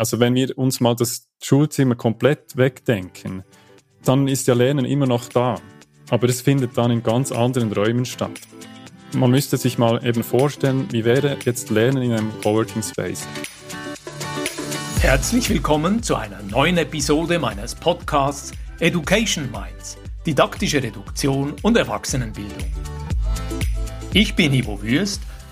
Also wenn wir uns mal das Schulzimmer komplett wegdenken, dann ist ja Lernen immer noch da. Aber es findet dann in ganz anderen Räumen statt. Man müsste sich mal eben vorstellen, wie wäre jetzt Lernen in einem Coworking Space? Herzlich willkommen zu einer neuen Episode meines Podcasts Education Minds, didaktische Reduktion und Erwachsenenbildung. Ich bin Ivo Würst,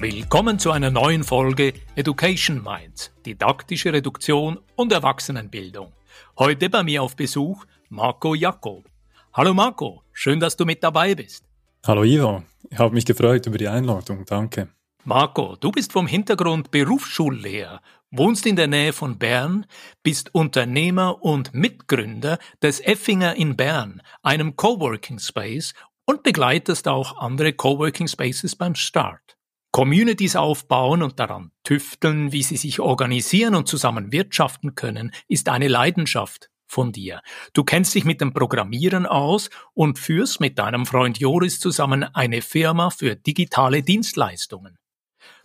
Willkommen zu einer neuen Folge Education Minds, didaktische Reduktion und Erwachsenenbildung. Heute bei mir auf Besuch Marco Jakob. Hallo Marco, schön, dass du mit dabei bist. Hallo Ivo, ich habe mich gefreut über die Einladung, danke. Marco, du bist vom Hintergrund Berufsschullehrer, wohnst in der Nähe von Bern, bist Unternehmer und Mitgründer des Effinger in Bern, einem Coworking Space und begleitest auch andere Coworking Spaces beim Start. Communities aufbauen und daran tüfteln, wie sie sich organisieren und zusammen wirtschaften können, ist eine Leidenschaft von dir. Du kennst dich mit dem Programmieren aus und führst mit deinem Freund Joris zusammen eine Firma für digitale Dienstleistungen.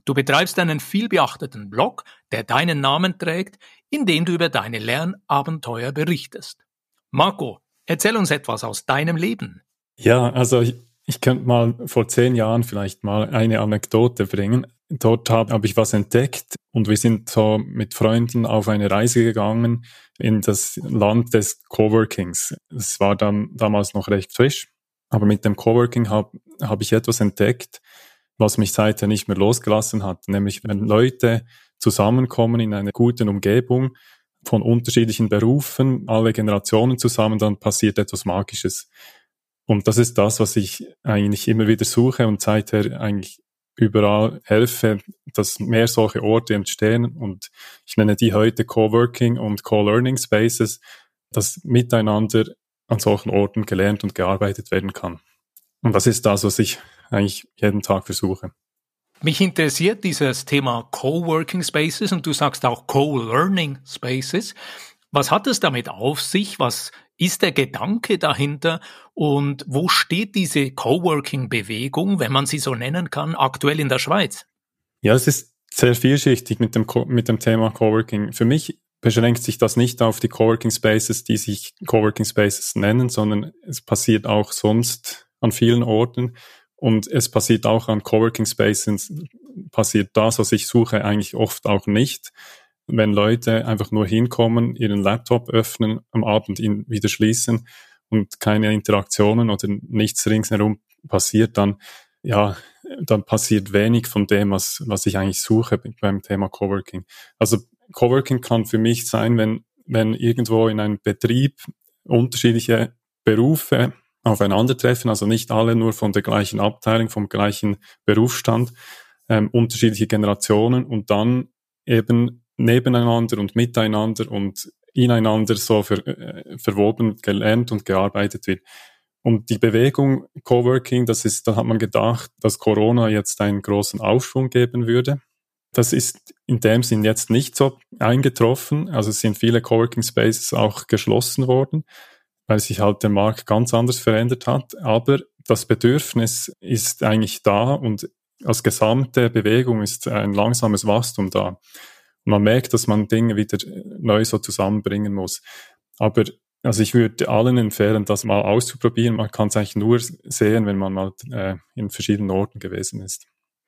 Du betreibst einen vielbeachteten Blog, der deinen Namen trägt, in dem du über deine Lernabenteuer berichtest. Marco, erzähl uns etwas aus deinem Leben. Ja, also ich könnte mal vor zehn Jahren vielleicht mal eine Anekdote bringen. Dort habe hab ich was entdeckt und wir sind so mit Freunden auf eine Reise gegangen in das Land des Coworkings. Es war dann damals noch recht frisch, aber mit dem Coworking habe hab ich etwas entdeckt, was mich seither nicht mehr losgelassen hat, nämlich wenn Leute zusammenkommen in einer guten Umgebung von unterschiedlichen Berufen, alle Generationen zusammen, dann passiert etwas Magisches. Und das ist das, was ich eigentlich immer wieder suche und seither eigentlich überall helfe, dass mehr solche Orte entstehen. Und ich nenne die heute Coworking und Co-Learning Spaces, dass miteinander an solchen Orten gelernt und gearbeitet werden kann. Und das ist das, was ich eigentlich jeden Tag versuche. Mich interessiert dieses Thema Coworking Spaces und du sagst auch Co-Learning Spaces. Was hat es damit auf sich? Was ist der Gedanke dahinter und wo steht diese Coworking-Bewegung, wenn man sie so nennen kann, aktuell in der Schweiz? Ja, es ist sehr vielschichtig mit dem, mit dem Thema Coworking. Für mich beschränkt sich das nicht auf die Coworking Spaces, die sich Coworking Spaces nennen, sondern es passiert auch sonst an vielen Orten und es passiert auch an Coworking Spaces, passiert das, was ich suche, eigentlich oft auch nicht wenn Leute einfach nur hinkommen, ihren Laptop öffnen, am Abend ihn wieder schließen und keine Interaktionen oder nichts ringsherum passiert, dann, ja, dann passiert wenig von dem, was, was ich eigentlich suche beim Thema Coworking. Also Coworking kann für mich sein, wenn, wenn irgendwo in einem Betrieb unterschiedliche Berufe aufeinandertreffen, also nicht alle nur von der gleichen Abteilung, vom gleichen Berufsstand, ähm, unterschiedliche Generationen und dann eben nebeneinander und miteinander und ineinander so ver, äh, verwoben, gelernt und gearbeitet wird. Und die Bewegung Coworking, das ist, da hat man gedacht, dass Corona jetzt einen großen Aufschwung geben würde. Das ist in dem Sinn jetzt nicht so eingetroffen. Also es sind viele Coworking Spaces auch geschlossen worden, weil sich halt der Markt ganz anders verändert hat. Aber das Bedürfnis ist eigentlich da und als gesamte Bewegung ist ein langsames Wachstum da man merkt, dass man Dinge wieder neu so zusammenbringen muss. Aber also ich würde allen empfehlen, das mal auszuprobieren. Man kann es eigentlich nur sehen, wenn man mal äh, in verschiedenen Orten gewesen ist.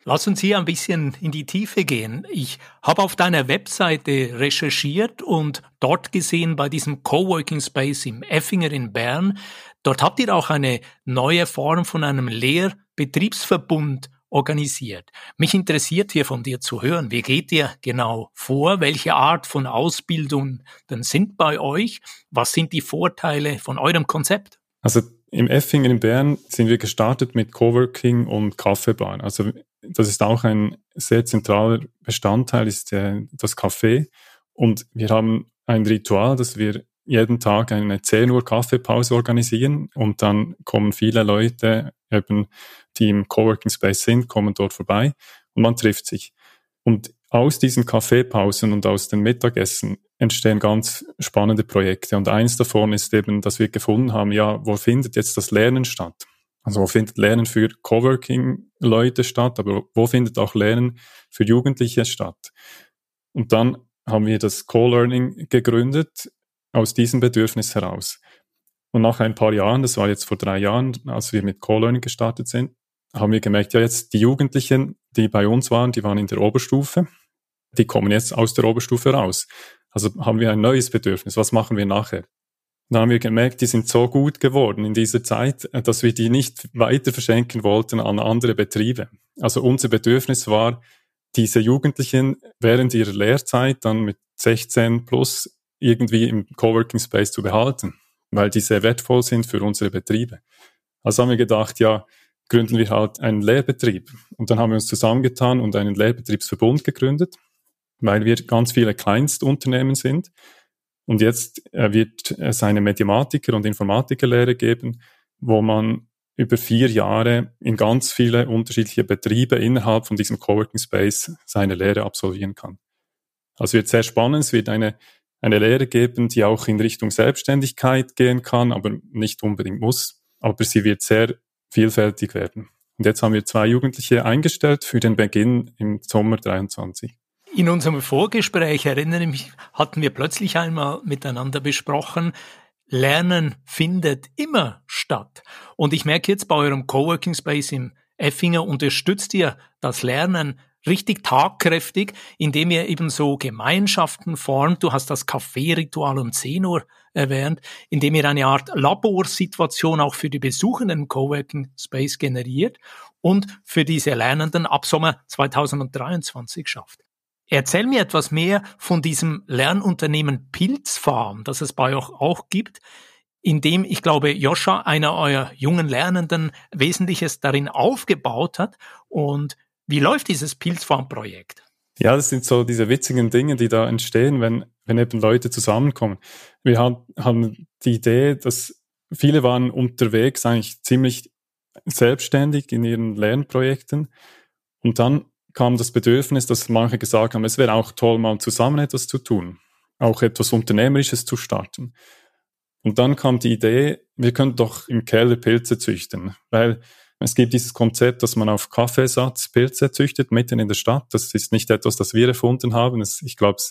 Lass uns hier ein bisschen in die Tiefe gehen. Ich habe auf deiner Webseite recherchiert und dort gesehen bei diesem Coworking Space im Effinger in Bern, dort habt ihr auch eine neue Form von einem Lehrbetriebsverbund organisiert. Mich interessiert hier von dir zu hören, wie geht ihr genau vor? Welche Art von Ausbildung denn sind bei euch? Was sind die Vorteile von eurem Konzept? Also im Effingen in Bern sind wir gestartet mit Coworking und Kaffeebar. Also das ist auch ein sehr zentraler Bestandteil, ist der, das Café. Und wir haben ein Ritual, dass wir jeden Tag eine 10 Uhr Kaffeepause organisieren und dann kommen viele Leute, eben, die im Coworking Space sind, kommen dort vorbei und man trifft sich. Und aus diesen Kaffeepausen und aus den Mittagessen entstehen ganz spannende Projekte. Und eins davon ist eben, dass wir gefunden haben, ja, wo findet jetzt das Lernen statt? Also wo findet Lernen für Coworking-Leute statt, aber wo findet auch Lernen für Jugendliche statt? Und dann haben wir das Co-Learning gegründet aus diesem Bedürfnis heraus. Und nach ein paar Jahren, das war jetzt vor drei Jahren, als wir mit Co-Learning gestartet sind, haben wir gemerkt, ja jetzt die Jugendlichen, die bei uns waren, die waren in der Oberstufe, die kommen jetzt aus der Oberstufe raus. Also haben wir ein neues Bedürfnis. Was machen wir nachher? Dann haben wir gemerkt, die sind so gut geworden in dieser Zeit, dass wir die nicht weiter verschenken wollten an andere Betriebe. Also unser Bedürfnis war, diese Jugendlichen während ihrer Lehrzeit dann mit 16 plus irgendwie im Coworking Space zu behalten, weil die sehr wertvoll sind für unsere Betriebe. Also haben wir gedacht, ja, gründen wir halt einen Lehrbetrieb. Und dann haben wir uns zusammengetan und einen Lehrbetriebsverbund gegründet, weil wir ganz viele Kleinstunternehmen sind. Und jetzt äh, wird es eine Mathematiker- und Informatikerlehre geben, wo man über vier Jahre in ganz viele unterschiedliche Betriebe innerhalb von diesem Coworking Space seine Lehre absolvieren kann. Also wird sehr spannend. Es wird eine, eine Lehre geben, die auch in Richtung Selbstständigkeit gehen kann, aber nicht unbedingt muss. Aber sie wird sehr vielfältig werden. Und jetzt haben wir zwei Jugendliche eingestellt für den Beginn im Sommer 23. In unserem Vorgespräch, erinnere ich mich, hatten wir plötzlich einmal miteinander besprochen, Lernen findet immer statt. Und ich merke jetzt bei eurem Coworking Space im Effinger unterstützt ihr das Lernen richtig tagkräftig, indem ihr eben so Gemeinschaften formt. Du hast das Kaffee-Ritual um 10 Uhr erwähnt, indem ihr eine Art Laborsituation auch für die Besuchenden Coworking Space generiert und für diese Lernenden ab Sommer 2023 schafft. Erzähl mir etwas mehr von diesem Lernunternehmen Pilzfarm, das es bei euch auch gibt, in dem ich glaube, Joscha, einer eurer jungen Lernenden, Wesentliches darin aufgebaut hat. Und wie läuft dieses Pilzfarm-Projekt? Ja, das sind so diese witzigen Dinge, die da entstehen, wenn, wenn eben Leute zusammenkommen. Wir haben, die Idee, dass viele waren unterwegs eigentlich ziemlich selbstständig in ihren Lernprojekten und dann kam das Bedürfnis, dass manche gesagt haben, es wäre auch toll, mal zusammen etwas zu tun, auch etwas Unternehmerisches zu starten. Und dann kam die Idee, wir könnten doch im Keller Pilze züchten, weil es gibt dieses Konzept, dass man auf Kaffeesatz Pilze züchtet, mitten in der Stadt. Das ist nicht etwas, das wir erfunden haben. Das, ich glaube,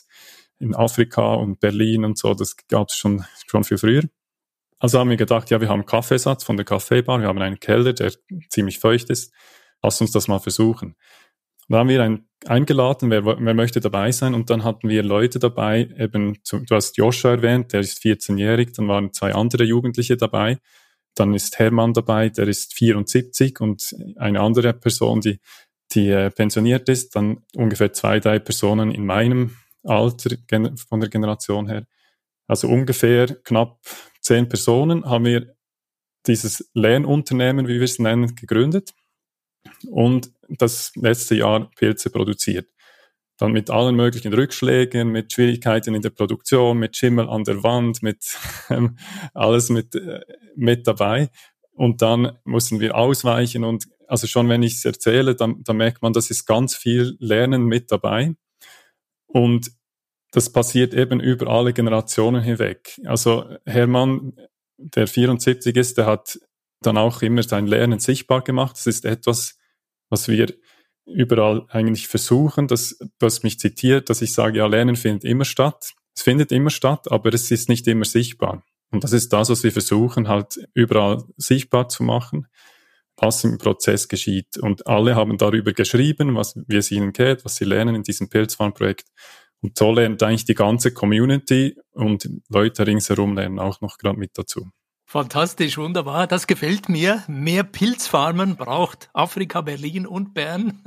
in Afrika und Berlin und so, das gab es schon, schon viel früher. Also haben wir gedacht, ja, wir haben Kaffeesatz von der Kaffeebar, wir haben einen Keller, der ziemlich feucht ist. Lass uns das mal versuchen. Da haben wir einen eingeladen, wer, wer möchte dabei sein. Und dann hatten wir Leute dabei, eben, du hast Joscha erwähnt, der ist 14-jährig, dann waren zwei andere Jugendliche dabei. Dann ist Hermann dabei, der ist 74 und eine andere Person, die, die äh, pensioniert ist. Dann ungefähr zwei, drei Personen in meinem Alter von der Generation her. Also ungefähr knapp zehn Personen haben wir dieses Lernunternehmen, wie wir es nennen, gegründet und das letzte Jahr Pilze produziert. Dann mit allen möglichen Rückschlägen, mit Schwierigkeiten in der Produktion, mit Schimmel an der Wand, mit ähm, alles mit, äh, mit dabei. Und dann mussten wir ausweichen und also schon wenn ich es erzähle, dann, dann merkt man, das ist ganz viel Lernen mit dabei. Und das passiert eben über alle Generationen hinweg. Also Hermann, der 74 ist, der hat dann auch immer sein Lernen sichtbar gemacht. Das ist etwas, was wir überall eigentlich versuchen. dass, du hast mich zitiert, dass ich sage, ja, Lernen findet immer statt. Es findet immer statt, aber es ist nicht immer sichtbar. Und das ist das, was wir versuchen, halt überall sichtbar zu machen, was im Prozess geschieht. Und alle haben darüber geschrieben, was, wie es ihnen geht, was sie lernen in diesem Pilzfarmprojekt. Und so lernt eigentlich die ganze Community und Leute ringsherum lernen auch noch gerade mit dazu. Fantastisch, wunderbar. Das gefällt mir. Mehr Pilzfarmen braucht Afrika, Berlin und Bern.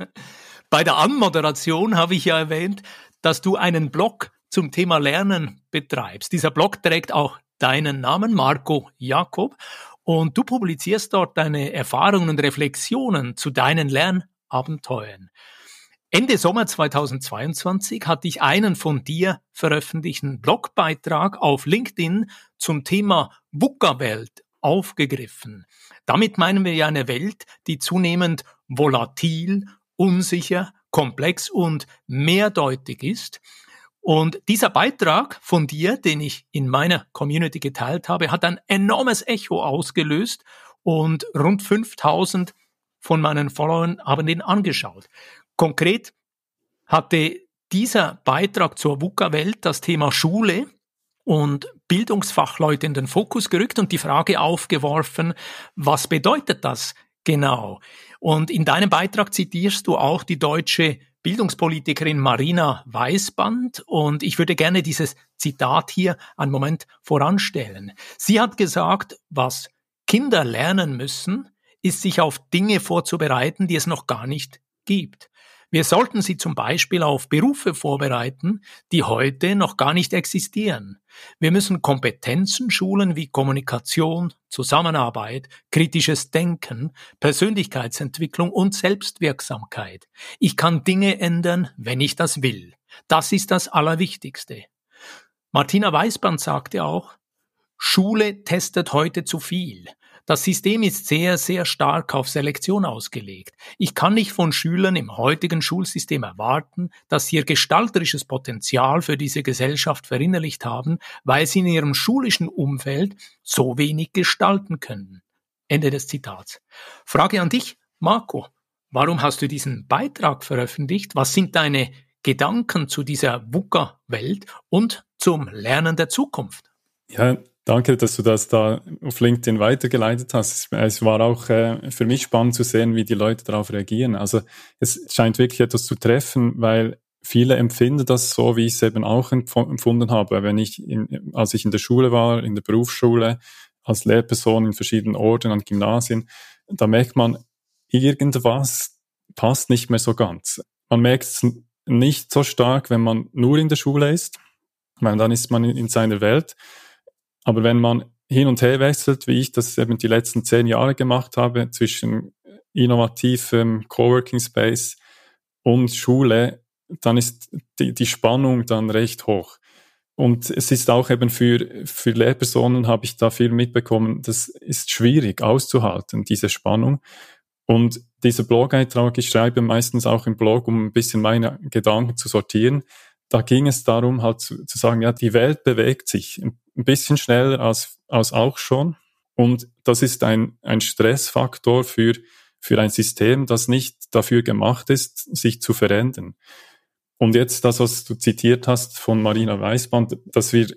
Bei der Anmoderation habe ich ja erwähnt, dass du einen Blog zum Thema Lernen betreibst. Dieser Blog trägt auch deinen Namen, Marco Jakob, und du publizierst dort deine Erfahrungen und Reflexionen zu deinen Lernabenteuern. Ende Sommer 2022 hatte ich einen von dir veröffentlichten Blogbeitrag auf LinkedIn zum Thema VUCA-Welt aufgegriffen. Damit meinen wir ja eine Welt, die zunehmend volatil, unsicher, komplex und mehrdeutig ist. Und dieser Beitrag von dir, den ich in meiner Community geteilt habe, hat ein enormes Echo ausgelöst und rund 5000 von meinen Followern haben den angeschaut. Konkret hatte dieser Beitrag zur VUCA-Welt das Thema Schule und Bildungsfachleute in den Fokus gerückt und die Frage aufgeworfen, was bedeutet das genau? Und in deinem Beitrag zitierst du auch die deutsche Bildungspolitikerin Marina Weißband und ich würde gerne dieses Zitat hier einen Moment voranstellen. Sie hat gesagt, was Kinder lernen müssen, ist sich auf Dinge vorzubereiten, die es noch gar nicht gibt. Wir sollten sie zum Beispiel auf Berufe vorbereiten, die heute noch gar nicht existieren. Wir müssen Kompetenzen schulen wie Kommunikation, Zusammenarbeit, kritisches Denken, Persönlichkeitsentwicklung und Selbstwirksamkeit. Ich kann Dinge ändern, wenn ich das will. Das ist das Allerwichtigste. Martina Weißband sagte auch, Schule testet heute zu viel. Das System ist sehr, sehr stark auf Selektion ausgelegt. Ich kann nicht von Schülern im heutigen Schulsystem erwarten, dass sie ihr gestalterisches Potenzial für diese Gesellschaft verinnerlicht haben, weil sie in ihrem schulischen Umfeld so wenig gestalten können. Ende des Zitats. Frage an dich, Marco. Warum hast du diesen Beitrag veröffentlicht? Was sind deine Gedanken zu dieser VUCA-Welt und zum Lernen der Zukunft? Ja, Danke, dass du das da auf LinkedIn weitergeleitet hast. Es war auch äh, für mich spannend zu sehen, wie die Leute darauf reagieren. Also es scheint wirklich etwas zu treffen, weil viele empfinden das so, wie ich es eben auch empfunden habe. Wenn ich, in, als ich in der Schule war, in der Berufsschule, als Lehrperson in verschiedenen Orten, an Gymnasien, da merkt man, irgendwas passt nicht mehr so ganz. Man merkt es nicht so stark, wenn man nur in der Schule ist, weil dann ist man in seiner Welt. Aber wenn man hin und her wechselt, wie ich das eben die letzten zehn Jahre gemacht habe, zwischen innovativem Coworking Space und Schule, dann ist die, die Spannung dann recht hoch. Und es ist auch eben für, für Lehrpersonen habe ich da viel mitbekommen, das ist schwierig auszuhalten, diese Spannung. Und dieser Blog-Eintrag, ich schreibe meistens auch im Blog, um ein bisschen meine Gedanken zu sortieren. Da ging es darum, halt zu, zu sagen, ja, die Welt bewegt sich ein bisschen schneller als, als auch schon. Und das ist ein, ein Stressfaktor für, für ein System, das nicht dafür gemacht ist, sich zu verändern. Und jetzt das, was du zitiert hast von Marina Weißband, dass wir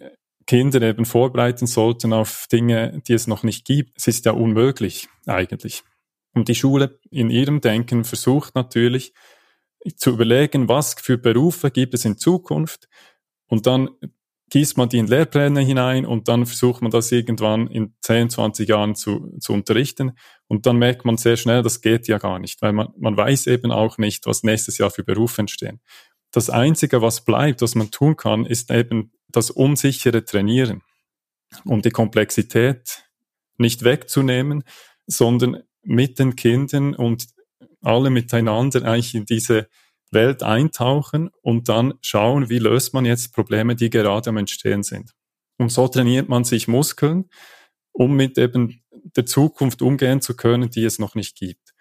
Kinder eben vorbereiten sollten auf Dinge, die es noch nicht gibt. Es ist ja unmöglich eigentlich. Und die Schule in ihrem Denken versucht natürlich zu überlegen, was für Berufe gibt es in Zukunft und dann gießt man die in Lehrpläne hinein und dann versucht man das irgendwann in 10, 20 Jahren zu, zu unterrichten. Und dann merkt man sehr schnell, das geht ja gar nicht, weil man, man weiß eben auch nicht, was nächstes Jahr für Berufe entstehen. Das Einzige, was bleibt, was man tun kann, ist eben das unsichere Trainieren, um die Komplexität nicht wegzunehmen, sondern mit den Kindern und alle miteinander eigentlich in diese Welt eintauchen und dann schauen, wie löst man jetzt Probleme, die gerade am Entstehen sind. Und so trainiert man sich Muskeln, um mit eben der Zukunft umgehen zu können, die es noch nicht gibt.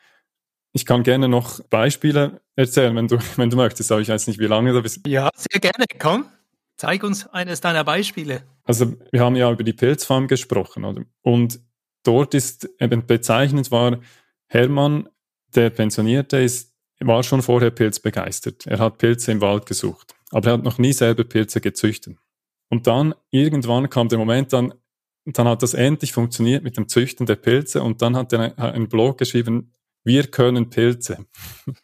Ich kann gerne noch Beispiele erzählen, wenn du, wenn du möchtest, aber ich weiß nicht, wie lange du bist. Ja, sehr gerne. Komm, zeig uns eines deiner Beispiele. Also, wir haben ja über die Pilzfarm gesprochen, oder? Und dort ist eben bezeichnend war Hermann, der Pensionierte ist war schon vorher pilzbegeistert. Er hat Pilze im Wald gesucht, aber er hat noch nie selber Pilze gezüchtet. Und dann irgendwann kam der Moment, dann, dann hat das endlich funktioniert mit dem Züchten der Pilze und dann hat er einen Blog geschrieben, wir können Pilze.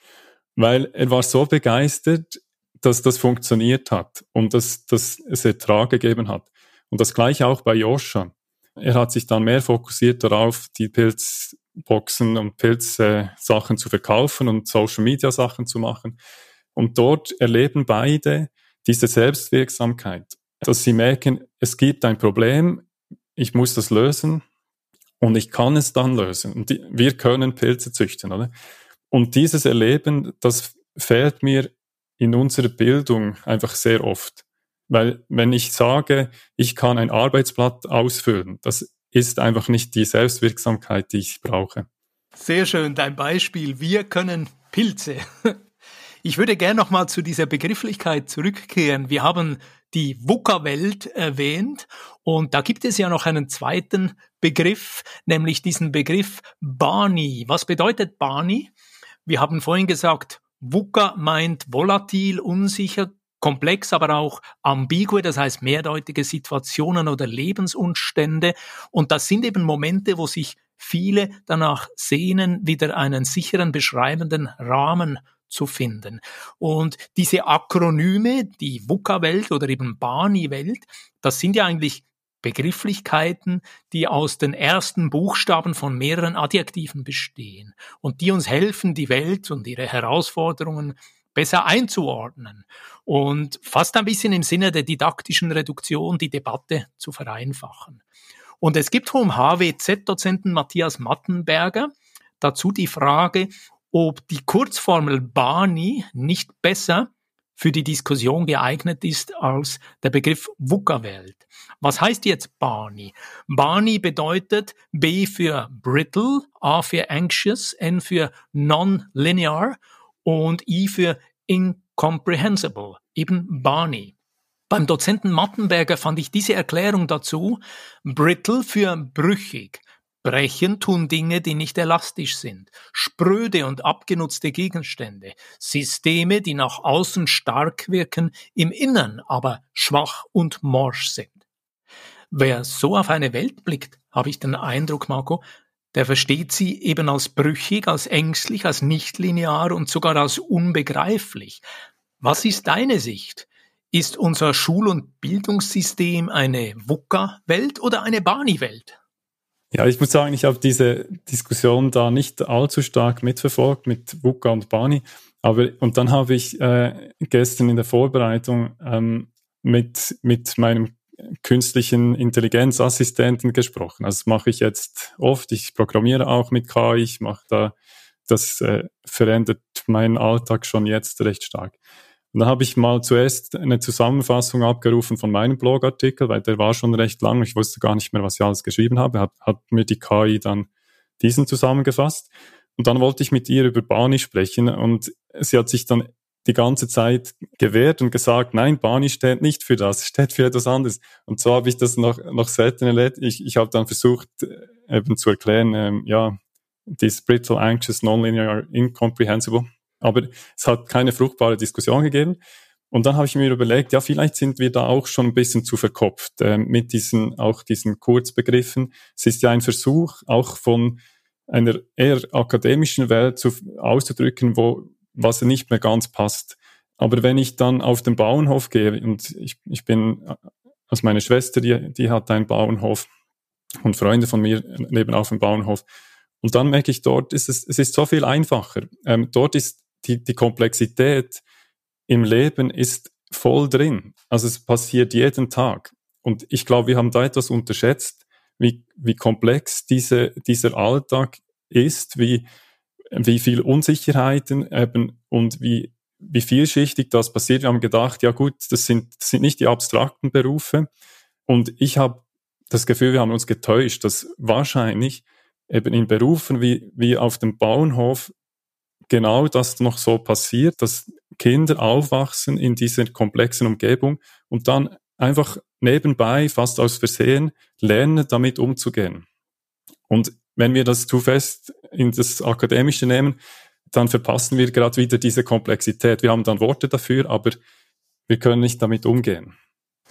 Weil er war so begeistert, dass das funktioniert hat und dass, dass es Ertrag gegeben hat. Und das gleiche auch bei Joscha. Er hat sich dann mehr fokussiert darauf, die Pilz, Boxen und Pilzsachen zu verkaufen und Social Media Sachen zu machen. Und dort erleben beide diese Selbstwirksamkeit, dass sie merken, es gibt ein Problem, ich muss das lösen und ich kann es dann lösen. Und die, wir können Pilze züchten, oder? Und dieses Erleben, das fehlt mir in unserer Bildung einfach sehr oft. Weil wenn ich sage, ich kann ein Arbeitsblatt ausfüllen, das ist einfach nicht die Selbstwirksamkeit, die ich brauche. Sehr schön, dein Beispiel. Wir können Pilze. Ich würde gerne nochmal zu dieser Begrifflichkeit zurückkehren. Wir haben die VUCA-Welt erwähnt und da gibt es ja noch einen zweiten Begriff, nämlich diesen Begriff Barney. Was bedeutet Barney? Wir haben vorhin gesagt, VUCA meint volatil, unsicher, komplex, aber auch ambigue, das heißt mehrdeutige Situationen oder Lebensumstände. Und das sind eben Momente, wo sich viele danach sehnen, wieder einen sicheren, beschreibenden Rahmen zu finden. Und diese Akronyme, die VUCA-Welt oder eben Bani-Welt, das sind ja eigentlich Begrifflichkeiten, die aus den ersten Buchstaben von mehreren Adjektiven bestehen und die uns helfen, die Welt und ihre Herausforderungen besser einzuordnen und fast ein bisschen im Sinne der didaktischen Reduktion die Debatte zu vereinfachen. Und es gibt vom HWZ-Dozenten Matthias Mattenberger dazu die Frage, ob die Kurzformel Barney nicht besser für die Diskussion geeignet ist als der Begriff VUCA-Welt. Was heißt jetzt Barney? Barney bedeutet B für brittle, A für anxious, N für non-linear und I für incomprehensible, eben Barney. Beim Dozenten Mattenberger fand ich diese Erklärung dazu brittle für brüchig, Brechen tun Dinge, die nicht elastisch sind, spröde und abgenutzte Gegenstände, Systeme, die nach außen stark wirken, im Innern aber schwach und morsch sind. Wer so auf eine Welt blickt, habe ich den Eindruck, Marco, der versteht sie eben als brüchig, als ängstlich, als nichtlinear und sogar als unbegreiflich. Was ist deine Sicht? Ist unser Schul- und Bildungssystem eine VUCA-Welt oder eine Bani-Welt? Ja, ich muss sagen, ich habe diese Diskussion da nicht allzu stark mitverfolgt mit Wuka und Bani. Aber, und dann habe ich äh, gestern in der Vorbereitung ähm, mit, mit meinem künstlichen Intelligenzassistenten gesprochen. Also das mache ich jetzt oft. Ich programmiere auch mit KI. Ich mache da, das äh, verändert meinen Alltag schon jetzt recht stark. Und dann habe ich mal zuerst eine Zusammenfassung abgerufen von meinem Blogartikel, weil der war schon recht lang. Ich wusste gar nicht mehr, was ich alles geschrieben habe. Hat, hat mir die KI dann diesen zusammengefasst. Und dann wollte ich mit ihr über Bani sprechen und sie hat sich dann die ganze Zeit gewehrt und gesagt, nein, Bani steht nicht für das, steht für etwas anderes. Und so habe ich das noch, noch selten erlebt. Ich, ich habe dann versucht, äh, eben zu erklären, ähm, ja, this brittle, anxious, nonlinear, incomprehensible. Aber es hat keine fruchtbare Diskussion gegeben. Und dann habe ich mir überlegt, ja, vielleicht sind wir da auch schon ein bisschen zu verkopft äh, mit diesen, auch diesen Kurzbegriffen. Es ist ja ein Versuch, auch von einer eher akademischen Welt zu, auszudrücken, wo, was nicht mehr ganz passt. Aber wenn ich dann auf den Bauernhof gehe, und ich, ich bin, also meine Schwester, die, die hat einen Bauernhof und Freunde von mir leben auf dem Bauernhof. Und dann merke ich, dort ist es, es ist so viel einfacher. Ähm, dort ist die, die Komplexität im Leben ist voll drin. Also es passiert jeden Tag. Und ich glaube, wir haben da etwas unterschätzt, wie, wie komplex diese, dieser Alltag ist, wie, wie viel Unsicherheiten eben und wie, wie vielschichtig das passiert. Wir haben gedacht, ja gut, das sind, das sind nicht die abstrakten Berufe. Und ich habe das Gefühl, wir haben uns getäuscht, dass wahrscheinlich eben in Berufen wie, wie auf dem Bauernhof genau das noch so passiert, dass Kinder aufwachsen in dieser komplexen Umgebung und dann einfach nebenbei, fast aus Versehen, lernen, damit umzugehen. Und wenn wir das zu fest in das Akademische nehmen, dann verpassen wir gerade wieder diese Komplexität. Wir haben dann Worte dafür, aber wir können nicht damit umgehen.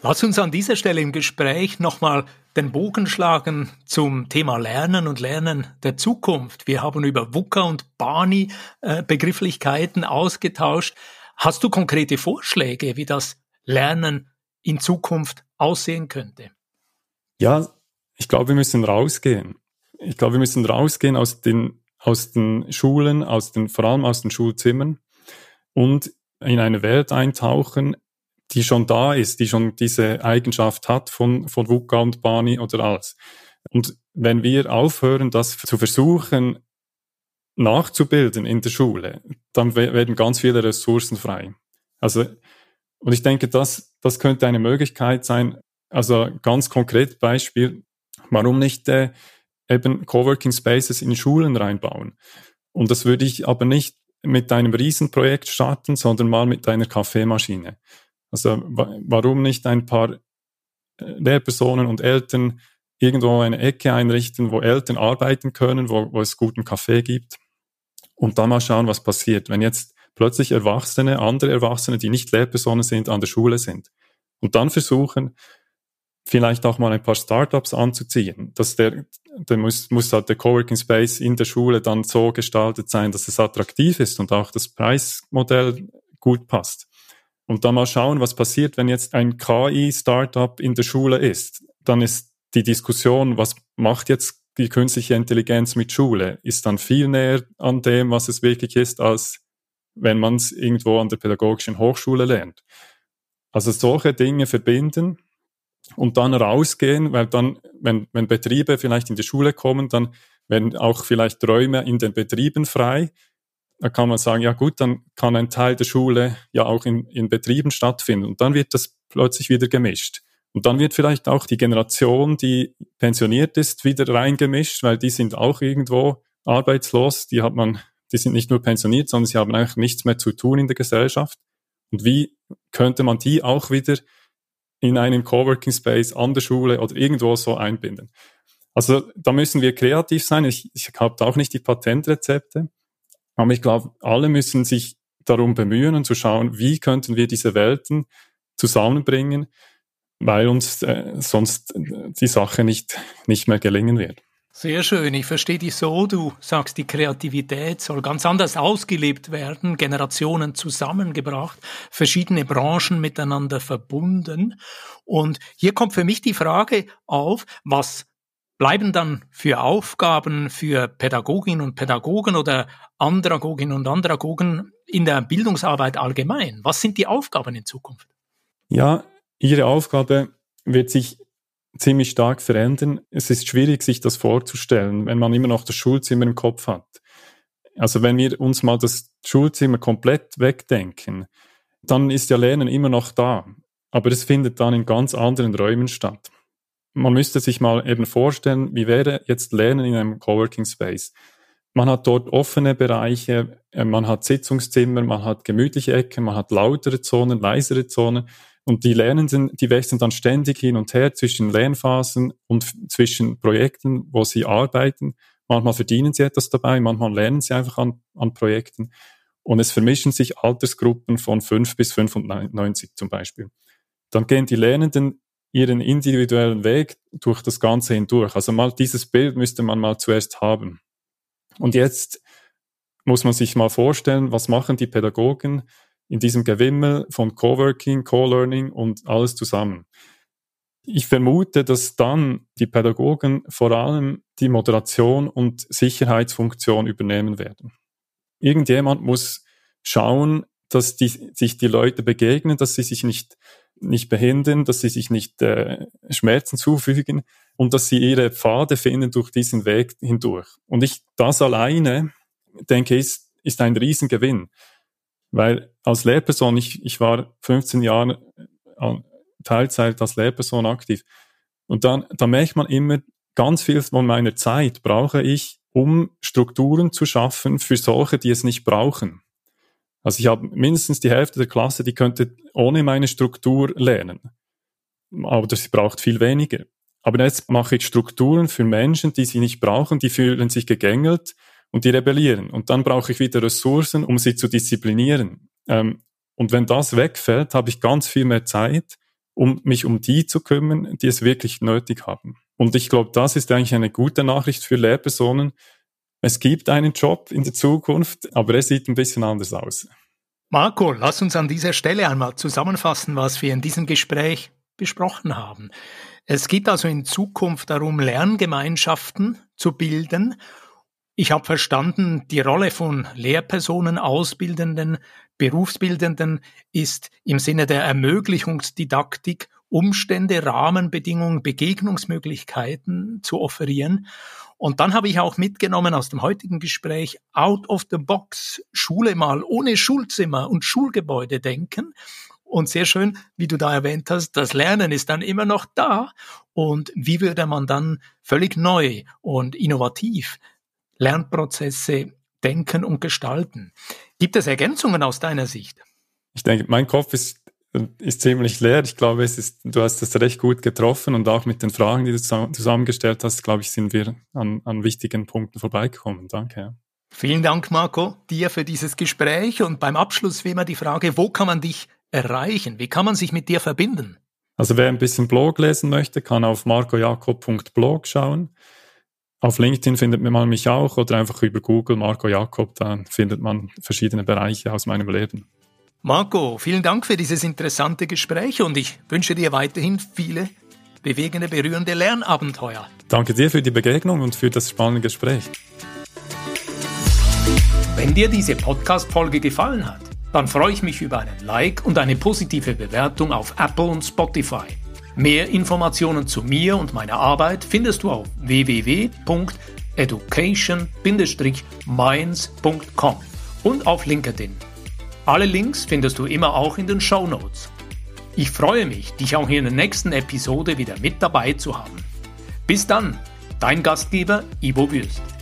Lass uns an dieser Stelle im Gespräch nochmal den Bogen schlagen zum Thema Lernen und Lernen der Zukunft. Wir haben über VUCA und BANI äh, Begrifflichkeiten ausgetauscht. Hast du konkrete Vorschläge, wie das Lernen in Zukunft aussehen könnte? Ja, ich glaube, wir müssen rausgehen. Ich glaube, wir müssen rausgehen aus den, aus den Schulen, aus den, vor allem aus den Schulzimmern und in eine Welt eintauchen, die schon da ist, die schon diese Eigenschaft hat von, von VUCA und Bani oder alles. Und wenn wir aufhören, das zu versuchen, nachzubilden in der Schule, dann werden ganz viele Ressourcen frei. Also, und ich denke, das, das könnte eine Möglichkeit sein. Also ganz konkret Beispiel, warum nicht äh, eben Coworking Spaces in Schulen reinbauen? Und das würde ich aber nicht mit einem Riesenprojekt starten, sondern mal mit einer Kaffeemaschine. Also warum nicht ein paar äh, Lehrpersonen und Eltern irgendwo eine Ecke einrichten, wo Eltern arbeiten können, wo, wo es guten Kaffee gibt und dann mal schauen, was passiert, wenn jetzt plötzlich Erwachsene, andere Erwachsene, die nicht Lehrpersonen sind, an der Schule sind. Und dann versuchen, vielleicht auch mal ein paar Startups anzuziehen. Dass der, der muss, muss halt der Coworking Space in der Schule dann so gestaltet sein, dass es attraktiv ist und auch das Preismodell gut passt. Und dann mal schauen, was passiert, wenn jetzt ein KI-Startup in der Schule ist. Dann ist die Diskussion, was macht jetzt die künstliche Intelligenz mit Schule, ist dann viel näher an dem, was es wirklich ist, als wenn man es irgendwo an der pädagogischen Hochschule lernt. Also solche Dinge verbinden und dann rausgehen, weil dann, wenn, wenn Betriebe vielleicht in die Schule kommen, dann werden auch vielleicht Räume in den Betrieben frei. Da kann man sagen, ja gut, dann kann ein Teil der Schule ja auch in, in Betrieben stattfinden. Und dann wird das plötzlich wieder gemischt. Und dann wird vielleicht auch die Generation, die pensioniert ist, wieder reingemischt, weil die sind auch irgendwo arbeitslos. Die hat man, die sind nicht nur pensioniert, sondern sie haben eigentlich nichts mehr zu tun in der Gesellschaft. Und wie könnte man die auch wieder in einen Coworking Space an der Schule oder irgendwo so einbinden. Also da müssen wir kreativ sein. Ich, ich habe auch nicht die Patentrezepte, aber ich glaube, alle müssen sich darum bemühen und zu schauen, wie könnten wir diese Welten zusammenbringen, weil uns äh, sonst die Sache nicht, nicht mehr gelingen wird. Sehr schön. Ich verstehe dich so. Du sagst, die Kreativität soll ganz anders ausgelebt werden, Generationen zusammengebracht, verschiedene Branchen miteinander verbunden. Und hier kommt für mich die Frage auf, was bleiben dann für Aufgaben für Pädagoginnen und Pädagogen oder Andragoginnen und Andragogen in der Bildungsarbeit allgemein? Was sind die Aufgaben in Zukunft? Ja, ihre Aufgabe wird sich ziemlich stark verändern. Es ist schwierig, sich das vorzustellen, wenn man immer noch das Schulzimmer im Kopf hat. Also wenn wir uns mal das Schulzimmer komplett wegdenken, dann ist ja Lernen immer noch da, aber es findet dann in ganz anderen Räumen statt. Man müsste sich mal eben vorstellen, wie wäre jetzt Lernen in einem Coworking Space? Man hat dort offene Bereiche, äh, man hat Sitzungszimmer, man hat gemütliche Ecken, man hat lautere Zonen, leisere Zonen und die Lernenden, die wechseln dann ständig hin und her zwischen Lernphasen und zwischen Projekten, wo sie arbeiten. Manchmal verdienen sie etwas dabei, manchmal lernen sie einfach an, an Projekten. Und es vermischen sich Altersgruppen von 5 bis 95 zum Beispiel. Dann gehen die Lernenden ihren individuellen Weg durch das Ganze hindurch. Also mal dieses Bild müsste man mal zuerst haben. Und jetzt muss man sich mal vorstellen, was machen die Pädagogen? In diesem Gewimmel von Coworking, Co-Learning und alles zusammen. Ich vermute, dass dann die Pädagogen vor allem die Moderation und Sicherheitsfunktion übernehmen werden. Irgendjemand muss schauen, dass die, sich die Leute begegnen, dass sie sich nicht, nicht behindern, dass sie sich nicht äh, Schmerzen zufügen und dass sie ihre Pfade finden durch diesen Weg hindurch. Und ich, das alleine, denke, ist, ist ein Riesengewinn. Weil als Lehrperson, ich, ich war 15 Jahre äh, Teilzeit als Lehrperson aktiv. Und dann, da merkt man immer, ganz viel von meiner Zeit brauche ich, um Strukturen zu schaffen für solche, die es nicht brauchen. Also ich habe mindestens die Hälfte der Klasse, die könnte ohne meine Struktur lernen. Aber sie braucht viel weniger. Aber jetzt mache ich Strukturen für Menschen, die sie nicht brauchen, die fühlen sich gegängelt und die rebellieren. Und dann brauche ich wieder Ressourcen, um sie zu disziplinieren. Ähm, und wenn das wegfällt, habe ich ganz viel mehr Zeit, um mich um die zu kümmern, die es wirklich nötig haben. Und ich glaube, das ist eigentlich eine gute Nachricht für Lehrpersonen. Es gibt einen Job in der Zukunft, aber er sieht ein bisschen anders aus. Marco, lass uns an dieser Stelle einmal zusammenfassen, was wir in diesem Gespräch besprochen haben. Es geht also in Zukunft darum, Lerngemeinschaften zu bilden ich habe verstanden, die Rolle von Lehrpersonen, Ausbildenden, Berufsbildenden ist im Sinne der Ermöglichungsdidaktik Umstände, Rahmenbedingungen, Begegnungsmöglichkeiten zu offerieren. Und dann habe ich auch mitgenommen aus dem heutigen Gespräch out of the box, Schule mal ohne Schulzimmer und Schulgebäude denken. Und sehr schön, wie du da erwähnt hast, das Lernen ist dann immer noch da. Und wie würde man dann völlig neu und innovativ Lernprozesse denken und gestalten? Gibt es Ergänzungen aus deiner Sicht? Ich denke, mein Kopf ist, ist ziemlich leer. Ich glaube, es ist, du hast es recht gut getroffen und auch mit den Fragen, die du zusammengestellt hast, glaube ich, sind wir an, an wichtigen Punkten vorbeigekommen. Danke. Vielen Dank, Marco, dir für dieses Gespräch und beim Abschluss wie immer die Frage, wo kann man dich erreichen? Wie kann man sich mit dir verbinden? Also wer ein bisschen Blog lesen möchte, kann auf marcojakob.blog schauen. Auf LinkedIn findet man mich auch oder einfach über Google Marco Jakob, dann findet man verschiedene Bereiche aus meinem Leben. Marco, vielen Dank für dieses interessante Gespräch und ich wünsche dir weiterhin viele bewegende, berührende Lernabenteuer. Danke dir für die Begegnung und für das spannende Gespräch. Wenn dir diese Podcast-Folge gefallen hat, dann freue ich mich über einen Like und eine positive Bewertung auf Apple und Spotify. Mehr Informationen zu mir und meiner Arbeit findest du auf www.education-minds.com und auf LinkedIn. Alle Links findest du immer auch in den Show Notes. Ich freue mich, dich auch in der nächsten Episode wieder mit dabei zu haben. Bis dann, dein Gastgeber Ivo Würst.